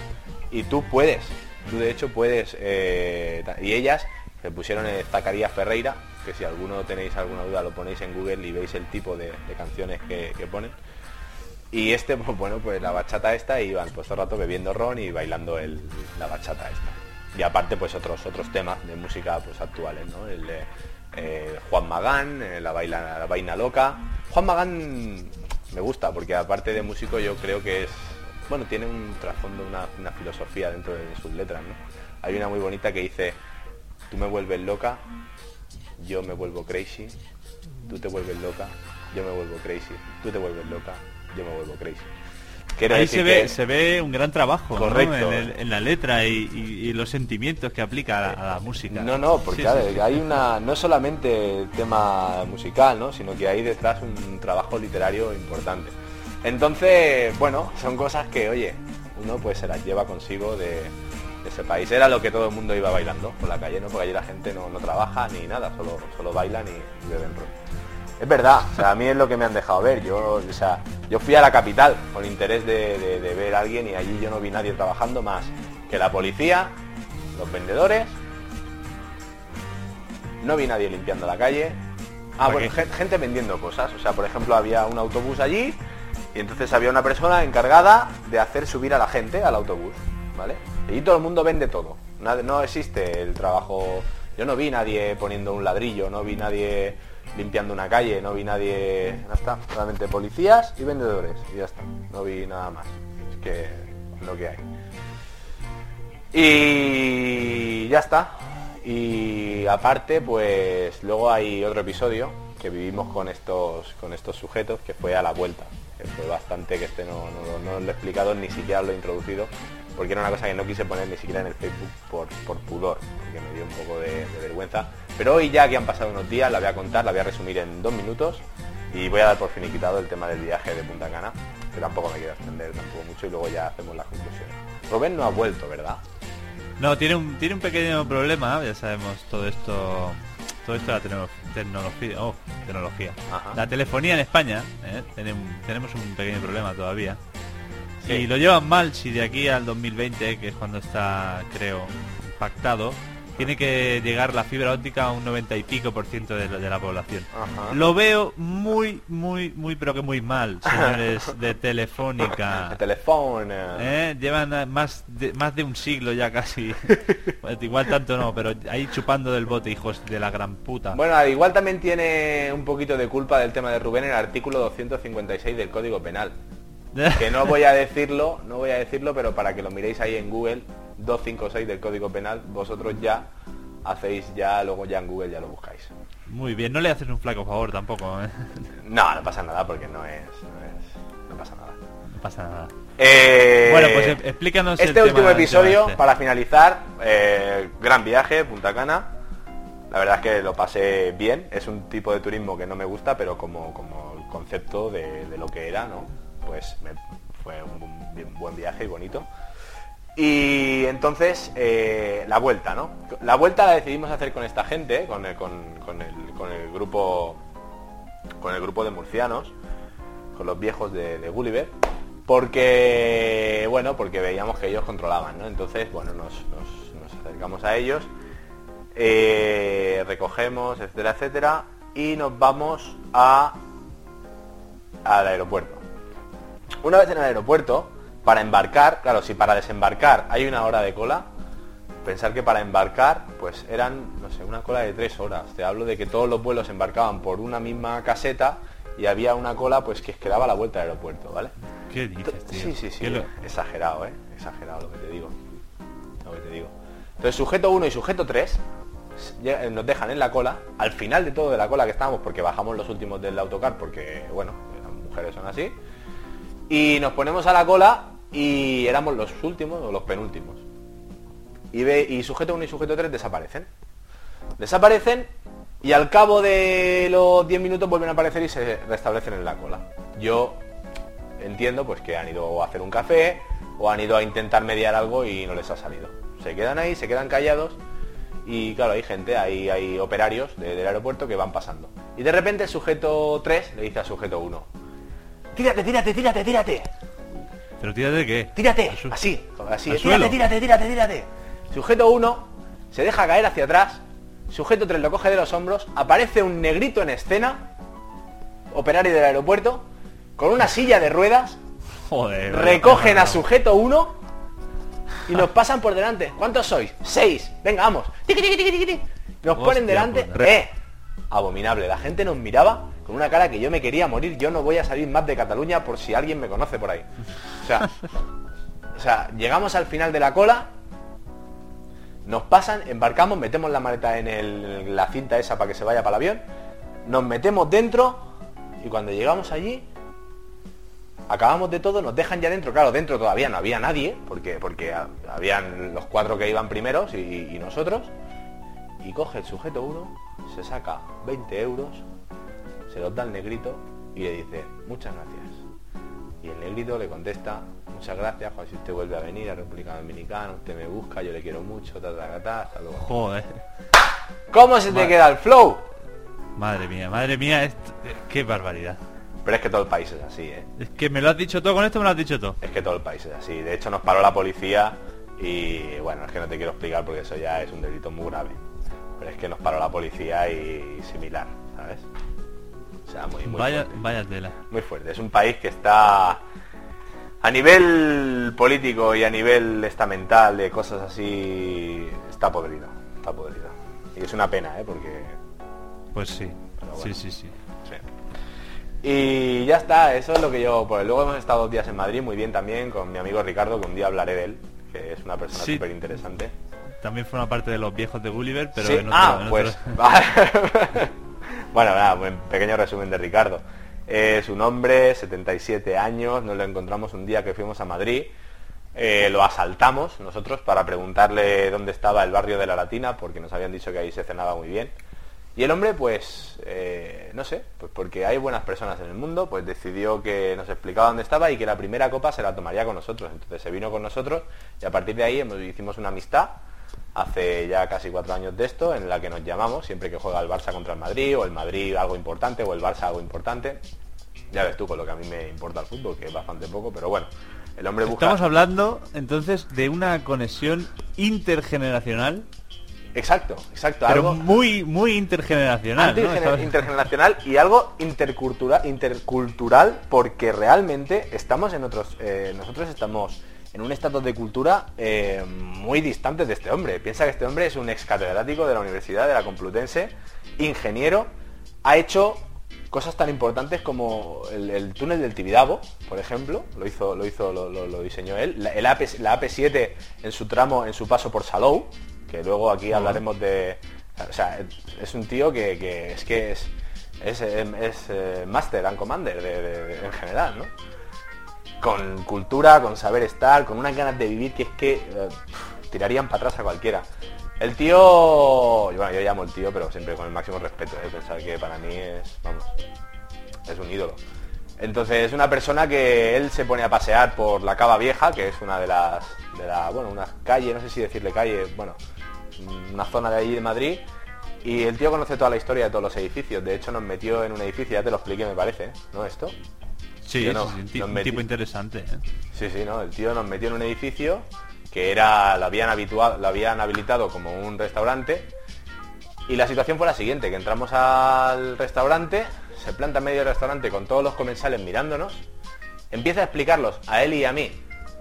y tú puedes, tú de hecho puedes, eh, y ellas se pusieron en Zacarías Ferreira, que si alguno tenéis alguna duda lo ponéis en Google y veis el tipo de, canciones que, ponen. Y este, <laughs> pues bueno, pues la bachata esta iban pues todo el rato bebiendo ron y bailando el- la bachata esta. Y aparte pues otros otros temas de música pues actuales, ¿no? El eh, Juan Magán, eh, la, baila, la vaina loca. Juan Magán me gusta porque aparte de músico yo creo que es, bueno, tiene un trasfondo, una, filosofía dentro de sus letras. Hay una muy bonita que dice, tú me vuelves loca, yo me vuelvo crazy, tú te vuelves loca, yo me vuelvo crazy, tú te vuelves loca, yo me vuelvo crazy. Quiero Ahí decir se ve, que- se ve un gran trabajo ¿no? Correcto. En, el- en la letra y, y- y los sentimientos que aplica a la, a la música. No, no, porque Sí, sí. hay una, no solamente tema musical, ¿no? sino que hay detrás un trabajo literario importante. Entonces, bueno, son cosas que, oye, uno pues se las lleva consigo de, de ese país. Era lo que todo el mundo iba bailando por la calle, ¿no? Porque allí la gente no, no trabaja ni nada, solo, solo bailan y, y beben ron. Es verdad, o sea, a mí es lo que me han dejado ver. Yo, o sea, yo fui a la capital con interés de, de- de ver a alguien y allí yo no vi nadie trabajando más que la policía, los vendedores, no vi nadie limpiando la calle. Ah, ¿Para bueno, gente vendiendo cosas. O sea, por ejemplo, había un autobús allí y entonces había una persona encargada de hacer subir a la gente al autobús, ¿vale? Y todo el mundo vende todo. No existe el trabajo. Yo no vi nadie poniendo un ladrillo, no vi nadie limpiando una calle, no vi nadie. Ya está, solamente policías y vendedores y ya está. No vi nada más. Es que lo que hay. Y ya está. Y aparte, pues luego hay otro episodio que vivimos con estos, con estos sujetos que fue a la vuelta. Que fue bastante que este no, no- no lo he explicado, ni siquiera lo he introducido, porque era una cosa que no quise poner ni siquiera en el Facebook por, por pudor, porque me dio un poco de, de vergüenza. Pero hoy ya que han pasado unos días, la voy a contar, la voy a resumir en dos minutos y voy a dar por finiquitado el tema del viaje de Punta Cana, que tampoco me quiero extender tampoco mucho y luego ya hacemos las conclusiones. Rubén no ha vuelto, ¿verdad? No, tiene un, tiene un pequeño problema, ya sabemos todo esto, todo esto de la tecno- tecnología, oh, tecnología. Ajá. La telefonía en España, ¿eh? tenemos, tenemos un pequeño problema todavía. Sí. Y lo llevan mal si de aquí al 2020, que es cuando está, creo, pactado, tiene que llegar la fibra óptica a un 90 y pico por ciento de la, de la población. Ajá. Lo veo muy, muy, muy, pero que muy mal, señores <laughs> de Telefónica. El teléfono. ¿Eh? Llevan más de, más de un siglo ya casi. <laughs> Pues igual tanto no, pero ahí chupando del bote, hijos de la gran puta. Bueno, al igual también tiene un poquito de culpa del tema de Rubén el artículo 256 del Código Penal. <laughs> Que no voy a decirlo, no voy a decirlo, pero para que lo miréis ahí en Google, 256 del Código Penal, vosotros ya hacéis ya, luego ya en Google ya lo buscáis. Muy bien, no le haces un flaco favor tampoco, ¿eh? <laughs> No, no pasa nada porque no es, no es, no pasa nada. No pasa nada. Eh, Bueno, pues e- explícanos Este último tema episodio, este. para finalizar, eh, gran viaje, Punta Cana. La verdad es que lo pasé bien. Es un tipo de turismo que no me gusta, pero como, como el concepto de, de lo que era, ¿no? Pues fue un, buen viaje y bonito. Y entonces, eh, la vuelta, ¿no? La vuelta la decidimos hacer con esta gente, con el, con, el, con el grupo con el grupo de murcianos, con los viejos de, de Gulliver, porque bueno, porque veíamos que ellos controlaban, ¿no? Entonces, bueno, nos, nos- nos acercamos a ellos, eh, recogemos, etcétera, etcétera, y nos vamos a al aeropuerto. Una vez en el aeropuerto, para embarcar, claro, si para desembarcar hay una hora de cola, pensar que para embarcar, pues eran, no sé, una cola de tres horas. Te hablo de que todos los vuelos embarcaban por una misma caseta y había una cola pues que quedaba a la vuelta del aeropuerto, ¿vale? ¿Qué dices, tío? Sí, sí, sí. ¿Qué lo- Exagerado, ¿eh? Exagerado lo que te digo. Lo que te digo. Entonces, sujeto 1 y sujeto 3 nos dejan en la cola, al final de todo de la cola que estábamos, porque bajamos los últimos del autocar, porque, bueno, las mujeres son así, y nos ponemos a la cola y éramos los últimos o los penúltimos. Y, ve, y sujeto 1 y sujeto 3 desaparecen. Desaparecen Y al cabo de los 10 minutos vuelven a aparecer y se restablecen en la cola. Yo entiendo pues que han ido a hacer un café o han ido a intentar mediar algo y no les ha salido. Se quedan ahí, se quedan callados y claro, hay gente, hay, hay operarios de- del aeropuerto que van pasando. Y de repente el sujeto 3 le dice al sujeto 1, tírate, tírate, tírate, tírate, ¿Pero tírate qué? tírate, su- así, así, tírate, suelo. tírate, tírate, tírate. Sujeto 1 se deja caer hacia atrás, sujeto 3 lo coge de los hombros, aparece un negrito en escena, operario del aeropuerto, con una silla de ruedas, <laughs> Joder. recogen a sujeto 1 y nos pasan por delante. ¿Cuántos sois? Seis. Venga, vamos. Nos ponen delante. puta. ¡Eh! Abominable. La gente nos miraba con una cara que yo me quería morir. Yo no voy a salir más de Cataluña por si alguien me conoce por ahí. O sea, llegamos al final de la cola. Nos pasan, embarcamos, metemos la maleta en, la cinta esa para que se vaya para el avión. Nos metemos dentro y cuando llegamos allí, acabamos de todo, nos dejan ya dentro. Claro, dentro todavía no había nadie, porque, porque ha- habían los cuatro que iban primeros y, y nosotros. Y coge el sujeto uno, se saca 20 euros, se los da al negrito y le dice, muchas gracias. Y el negrito le contesta, muchas gracias, Juan, si usted vuelve a venir a República Dominicana, usted me busca, yo le quiero mucho, ta, ta, ta, ta, hasta luego". Joder. ¿Cómo se te queda el flow? Madre mía, madre mía, eh, qué barbaridad. Pero es que todo el país es así, ¿eh? Es que me lo has dicho todo, con esto me lo has dicho todo. Es que todo el país es así. De hecho, nos paró la policía y bueno, es que no te quiero explicar porque eso ya es un delito muy grave. Pero es que nos paró la policía y similar, ¿sabes? O sea, muy, muy vaya, fuerte. vaya tela. Muy fuerte. Es un país que está a nivel político y a nivel estamental de cosas así está podrido, está podrido. Y es una pena, ¿eh? Porque Pues sí. Bueno. Sí, sí, sí. Y ya está, eso es lo que yo... Pues luego hemos estado dos días en Madrid, muy bien también, con mi amigo Ricardo, que un día hablaré de él, que es una persona Sí. súper interesante. También forma parte de los viejos de Gulliver, pero Sí, en otro- ah, en pues... <laughs> otro- <laughs> bueno, nada, un pequeño resumen de Ricardo. Eh, su nombre, 77 años, nos lo encontramos un día que fuimos a Madrid. Eh, lo asaltamos nosotros para preguntarle dónde estaba el barrio de la Latina, porque nos habían dicho que ahí se cenaba muy bien. Y el hombre, pues, eh, no sé, pues porque hay buenas personas en el mundo, pues decidió que nos explicaba dónde estaba y que la primera copa se la tomaría con nosotros. Entonces se vino con nosotros y a partir de ahí hicimos una amistad hace ya casi cuatro años de esto, en la que nos llamamos siempre que juega el Barça contra el Madrid, o el Madrid algo importante, o el Barça algo importante. Ya ves tú con lo que a mí me importa el fútbol, que es bastante poco, pero bueno, el hombre busca... Estamos hablando entonces de una conexión intergeneracional, Exacto, exacto, pero algo... muy, muy intergeneracional. intergeneracional y algo intercultural, intercultural porque realmente estamos en otros, eh, nosotros estamos en un estatus de cultura eh, muy distante de este hombre. Piensa que este hombre es un ex catedrático de la Universidad de la Complutense, ingeniero, ha hecho cosas tan importantes como el, el túnel del Tibidabo, por ejemplo, lo hizo, lo hizo, lo, lo- lo diseñó él, la, el AP, la AP7 en su tramo, en su paso por Salou, que luego aquí hablaremos de. O sea, es un tío que, que es que es. Es, es, eh, Master and Commander de- de- de- en general, ¿no? Con cultura, con saber estar, con unas ganas de vivir que es que eh, tirarían para atrás a cualquiera. El tío, bueno, yo llamo el tío, pero siempre con el máximo respeto, ¿eh? pensar que para mí es, vamos, es un ídolo. Entonces es una persona que él se pone a pasear por la Cava Vieja, que es una de las, de la, bueno, una calle, no sé si decirle calle, bueno, una zona de allí de Madrid. Y el tío conoce toda la historia de todos los edificios. De hecho nos metió en un edificio, ya te lo expliqué me parece. ¿no? Esto. Sí, no, sí, un, tipo interesante. ¿eh? Sí, sí, no, el tío nos metió en un edificio que era, lo habían habituado, lo habían habilitado como un restaurante. Y la situación fue la siguiente, que entramos al restaurante, se planta en medio del restaurante con todos los comensales mirándonos, empieza a explicarlos a él y a mí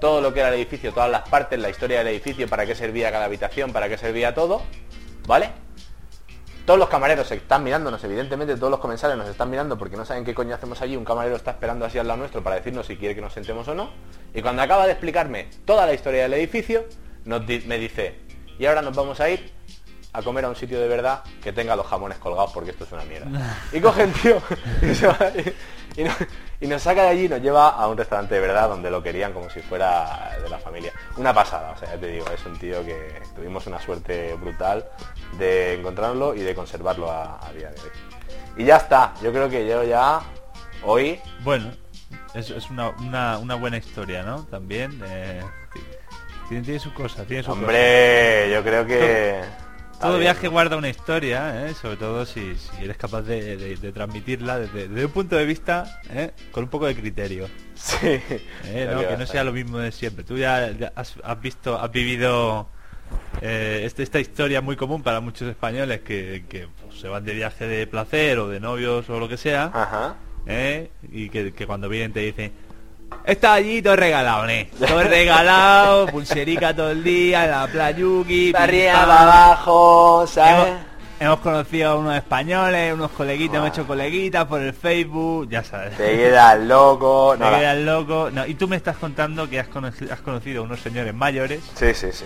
todo lo que era el edificio, todas las partes, la historia del edificio, para qué servía cada habitación, para qué servía todo, ¿vale? Todos los camareros están mirándonos, evidentemente todos los comensales nos están mirando porque no saben qué coño hacemos allí. Un camarero está esperando así al lado nuestro para decirnos si quiere que nos sentemos o no. Y cuando acaba de explicarme toda la historia del edificio, nos me dice, y ahora nos vamos a ir a comer a un sitio de verdad que tenga los jamones colgados porque esto es una mierda. Y cogen, tío, y, se va- y- y nos, y nos saca de allí y nos lleva a un restaurante de verdad donde lo querían como si fuera de la familia. Una pasada, o sea, ya te digo, es un tío que tuvimos una suerte brutal de encontrarlo y de conservarlo a, a día de hoy. Y ya está, yo creo que yo ya hoy Bueno, es, es una, una, una buena historia, ¿no? También. eh, tiene, tiene sus cosas, tiene cosas. Hombre, yo creo que... <laughs> Todo viaje guarda una historia, ¿eh? sobre todo si, si eres capaz de, de- de transmitirla desde, desde un punto de vista ¿eh? con un poco de criterio. Sí. <laughs> ¿eh? Que no sea lo mismo de siempre. Tú ya, ya has, has visto, has vivido eh, este- esta historia muy común para muchos españoles que, que, pues, se van de viaje de placer o de novios o lo que sea. Ajá. ¿eh? y que, que cuando vienen te dicen está allí todo regalado, ¿eh? <laughs> Todo regalado, pulserica todo el día, en la playuki, Para arriba, para abajo, ¿sabes? Hemos, hemos conocido a unos españoles, unos coleguitas, hemos Buah. hecho coleguitas por el Facebook, ya sabes. Te quedas loco. Te No, la- quedas loco. No, y tú me estás contando que has conocido, has conocido a unos señores mayores Sí, sí, sí.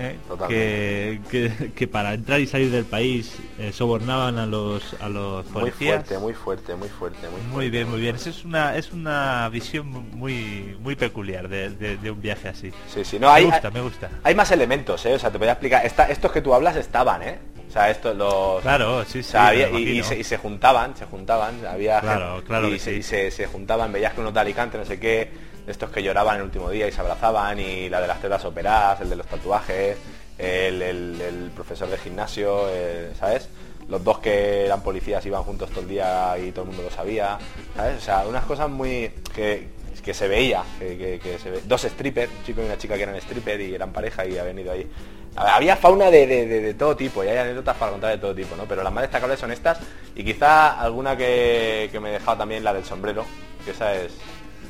¿Eh? Que, que, que para entrar y salir del país eh, sobornaban a los a los Muy policías. fuerte, muy fuerte, muy fuerte, muy fuerte. Muy bien, muy bien. Esa es una es una visión muy muy peculiar de, de- de un viaje así. Sí, sí, no, hay, me gusta, me gusta. hay más elementos, ¿eh? O sea, te voy a explicar. Esta- estos que tú hablas estaban, ¿eh? O sea, estos los... Claro, sí, O sí. sea, había- me y, se, y se juntaban, se juntaban, había Claro, gente- claro y, se, sí. y se, se juntaban, veías que unos de Alicante, no sé qué, estos que lloraban el último día y se abrazaban, y la de las tetas operadas, el de los tatuajes, el, profesor de gimnasio, eh, ¿sabes? Los dos que eran policías iban juntos todo el día y todo el mundo lo sabía, ¿sabes? O sea, unas cosas muy... que, que se veía, que, que- se ve- dos strippers, un chico y una chica que eran stripper y eran pareja y habían ido ahí. Había fauna de- de todo tipo y hay anécdotas para contar de todo tipo, ¿no? Pero las más destacables son estas y quizá alguna que, que me he dejado también la del sombrero, que esa es...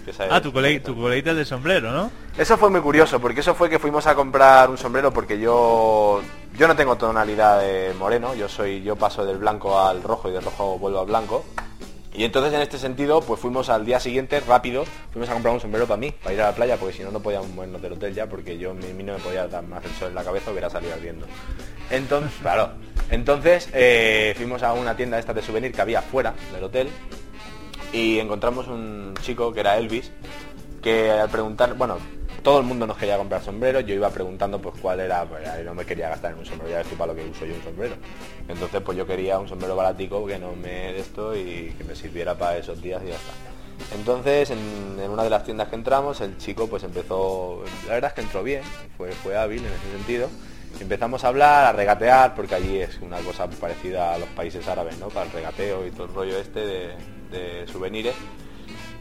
que Ah, tu colega, tu coleguita de sombrero, ¿no? eso fue muy curioso, porque eso fue que fuimos a comprar un sombrero porque yo yo no tengo tonalidad de moreno, yo soy yo paso del blanco al rojo y del rojo vuelvo al blanco. Y entonces en este sentido, pues fuimos al día siguiente rápido, fuimos a comprar un sombrero para mí, para ir a la playa, porque si no no podíamos movernos del hotel ya, porque yo a mí no me podía dar más el sol en la cabeza, hubiera salido ardiendo. Entonces, <laughs> claro, entonces eh, fuimos a una tienda esta de souvenir que había fuera del hotel y encontramos un chico que era Elvis que al preguntar bueno todo el mundo nos quería comprar sombreros yo iba preguntando pues cuál era pues, no me quería gastar en un sombrero ya estoy para lo que uso yo un sombrero. Entonces pues yo quería un sombrero baratico que no me de esto y que me sirviera para esos días y ya está. Entonces en, en una de las tiendas que entramos el chico pues empezó la verdad es que entró bien fue fue hábil en ese sentido. Empezamos a hablar, a regatear, porque allí es una cosa parecida a los países árabes, ¿no? Para el regateo y todo el rollo este de, de souvenirs.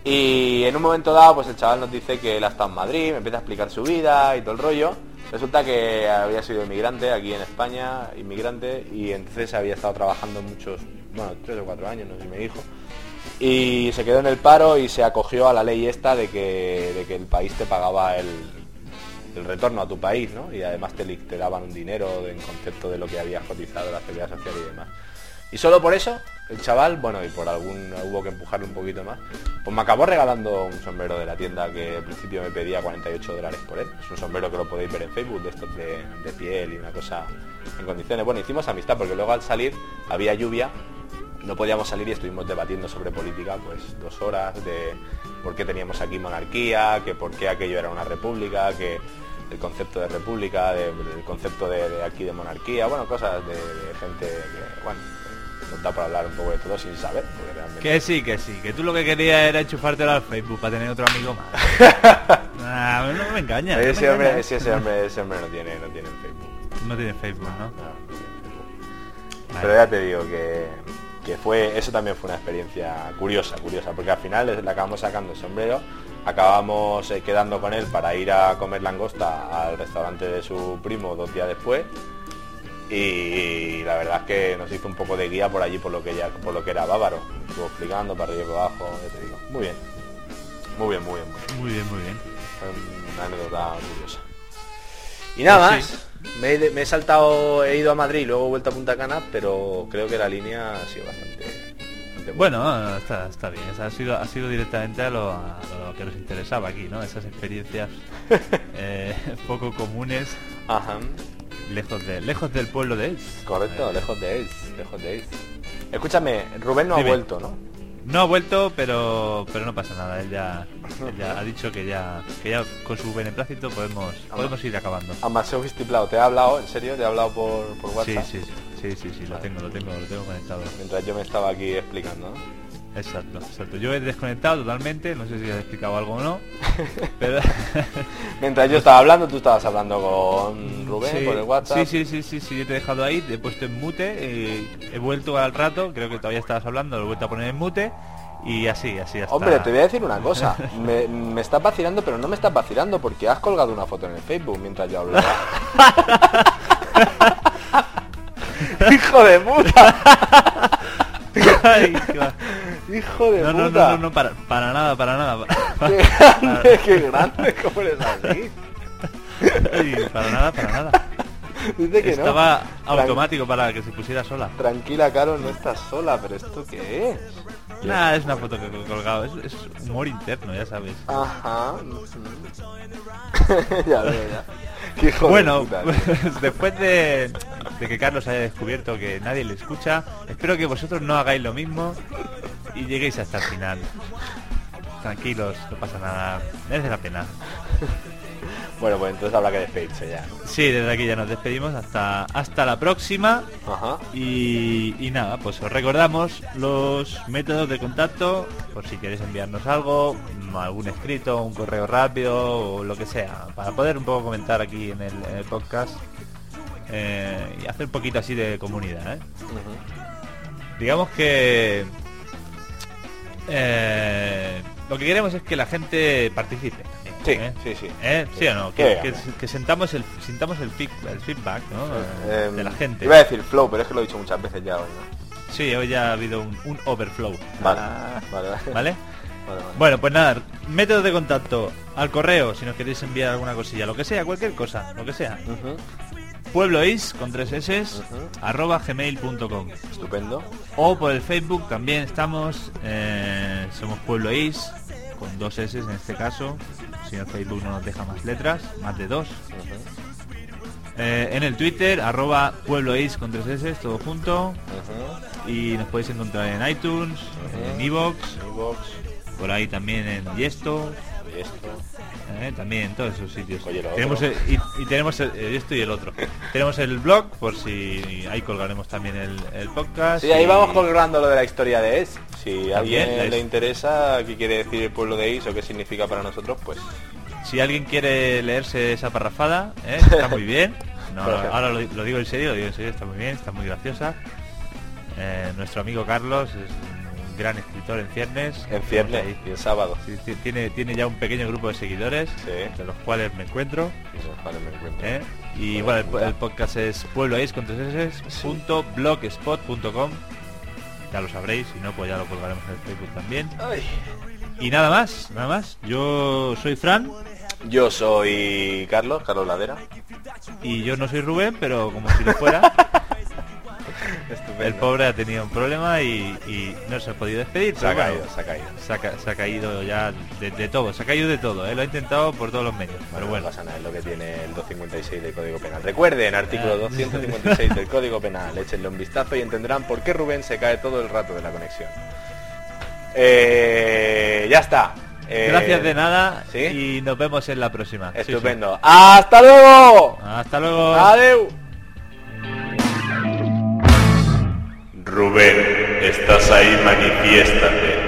Y en un momento dado, pues el chaval nos dice que él ha estado en Madrid, me empieza a explicar su vida y todo el rollo. Resulta que había sido inmigrante aquí en España, inmigrante, y entonces había estado trabajando muchos, bueno, tres o cuatro años, no sé si me dijo. Y se quedó en el paro y se acogió a la ley esta de que, de que el país te pagaba el, el retorno a tu país, ¿no? Y además te, te daban un dinero en concepto de lo que habías cotizado, la seguridad social y demás. Y solo por eso, el chaval, bueno, y por algún hubo que empujarle un poquito más, pues me acabó regalando un sombrero de la tienda que al principio me pedía 48 dólares por él. Es un sombrero que lo podéis ver en Facebook, de estos de, piel y una cosa en condiciones. Bueno, hicimos amistad porque luego al salir había lluvia, no podíamos salir y estuvimos debatiendo sobre política pues dos horas de por qué teníamos aquí monarquía, que por qué aquello era una república, que el concepto de república, de- el concepto de, aquí de monarquía, bueno, cosas de, de gente que, bueno, nos da para hablar un poco de todo sin saber, porque realmente... Que sí, que sí, que tú lo que querías era enchufártelo al Facebook para tener otro amigo más. <laughs> No me engañas. no me ese, hombre, engañas. ese, hombre, ese hombre no tiene, no tiene Facebook. No tiene Facebook, ¿no? No, no tiene Facebook. Vale. Pero ya te digo que, que fue eso también fue una experiencia curiosa, curiosa, porque al final le le acabamos sacando el sombrero, acabamos eh, quedando con él para ir a comer langosta al restaurante de su primo dos días después. Y la verdad es que nos hizo un poco de guía por allí por lo que ya, por lo que era bávaro. Estuvo explicando para arriba y para abajo, te digo. Muy bien. Muy bien, muy bien, muy bien. Muy bien, Una anécdota curiosa. Y nada Pues más. Me, he, me he saltado, he ido a Madrid, luego he vuelto a Punta Cana, pero creo que la línea ha sido bastante, bastante buena. Bueno, está, está bien. Ha sido, ha sido directamente a lo, a lo que nos interesaba aquí, ¿no? Esas experiencias <laughs> eh, poco comunes Ajá. Lejos de lejos del pueblo de él. Correcto, lejos de él, lejos de él. Escúchame, Rubén no Dime. ha vuelto, ¿no? No ha vuelto, pero pero no pasa nada. Él ya, <laughs> él ya ha dicho que ya que ya con su beneplácito podemos podemos ir acabando. Amaseo Vistiplao, ¿te ha hablado? ¿En serio? ¿Te ha hablado por, por Sí, WhatsApp? sí, sí, sí, sí, sí, lo tengo, lo tengo, lo tengo conectado. Mientras yo me estaba aquí explicando, ¿no? Exacto, exacto. Yo he desconectado totalmente, no sé si has explicado algo o no, <laughs> pero <laughs> Mientras yo estaba hablando, tú estabas hablando con Rubén sí, por el WhatsApp. Sí, sí, sí, sí, sí, yo te he dejado ahí, te he puesto en mute, eh, he vuelto al rato, creo que todavía estabas hablando, lo he vuelto a poner en mute y así, así hasta... Hombre, te voy a decir una cosa. <laughs> Me, me estás vacilando, pero no me estás vacilando porque has colgado una foto en el Facebook mientras yo hablaba. ¡Hijo de puta! Ay. <laughs> ¡Hijo de no, no, puta! no, no, no, para, para nada, para nada. ¡Qué <laughs> grande, qué grande! ¿Cómo eres así? Ay, para nada, para nada. Dice que Estaba no. automático para que se pusiera sola. Tranquila, Caro, no estás sola, pero ¿esto qué es? Nada, es una foto que he colgado, es, es humor interno, ya sabes. Ajá. <laughs> ya veo, ya. Qué hijo de Bueno, puta, pues, después de, de que Carlos haya descubierto que nadie le escucha, espero que vosotros no hagáis lo mismo y lleguéis hasta el final. Tranquilos, no pasa nada, merece la pena. Bueno, pues entonces habrá que despedirse ya. Sí, desde aquí ya nos despedimos hasta, hasta la próxima Ajá. y, y nada, pues os recordamos los métodos de contacto por si queréis enviarnos algo, algún escrito, un correo rápido o lo que sea, para poder un poco comentar aquí en el, en el podcast eh, y hacer un poquito así de comunidad. ¿eh? Digamos que eh, lo que queremos es que la gente participe. también, Sí, ¿eh? sí, sí. ¿Eh? ¿Sí o no? Que Que, sentamos el, sintamos el, feed- el feedback ¿no? Eh, Em, de la gente. Iba a decir flow, pero es que lo he dicho muchas veces ya hoy, ¿no? Sí, hoy ya ha habido un, un overflow. Vale, Ah, vale, vale. ¿Vale? <laughs> Vale, vale. Bueno, pues nada, métodos de contacto al correo, si nos queréis enviar alguna cosilla, lo que sea, cualquier cosa, lo que sea. Pueblois con tres s Ujú. arroba gmail.com Estupendo. o por el Facebook también estamos, eh, somos Pueblo Is, con dos S en este caso, si el Facebook no nos deja más letras, más de dos. Eh, en el Twitter, arroba Pueblo Is con tres S, todo junto, y nos podéis encontrar en iTunes, en Evox, por ahí también en Yesto, esto. eh, también en todos esos sitios. Oye, tenemos el- y, y tenemos el, Yesto y el otro. tenemos el blog, por si ahí colgaremos también el, el podcast. Sí, ahí y- vamos colgando lo de la historia de Es. Si a alguien Es. le interesa qué quiere decir el pueblo de Is o qué significa para nosotros, pues Si alguien quiere leerse esa parrafada, ¿eh? <laughs> está muy bien. No, ahora lo, lo digo en serio, lo digo en serio, está muy bien, está muy graciosa. Eh, nuestro amigo Carlos es gran escritor en ciernes. en ahí- y en sábado. sí, tiene, tiene ya un pequeño grupo de seguidores, Sí. de los cuales me encuentro. Vale, me encuentro. ¿eh? Y bueno, el, el podcast es pueblois con tres S, punto blogspot.com. Ya lo sabréis, si no, pues ya lo colgaremos en el Facebook también. Ay. Y nada más, nada más. Yo soy Fran. Yo soy Carlos, Carlos Ladera. Y yo no soy Rubén, pero como si lo fuera, <laughs> el pobre ha tenido un problema y, y no se ha podido despedir. Se ha pero caído, bueno, se ha caído. se, ha, ca- se ha caído ya de, de todo, se ha caído de todo, ¿eh? lo ha intentado por todos los medios. Pero no bueno, pasa nada, es lo que tiene el 256 del Código Penal. Recuerden, artículo Ah. 256 del <laughs> Código Penal. Échenle un vistazo y entenderán por qué Rubén se cae todo el rato de la conexión. Eh, ya está. Eh, gracias de nada ¿sí? y nos vemos en la próxima. Sí, sí. Estupendo. ¡Hasta luego! Hasta luego. ¡Adeu! Rubén, estás ahí, manifiéstate.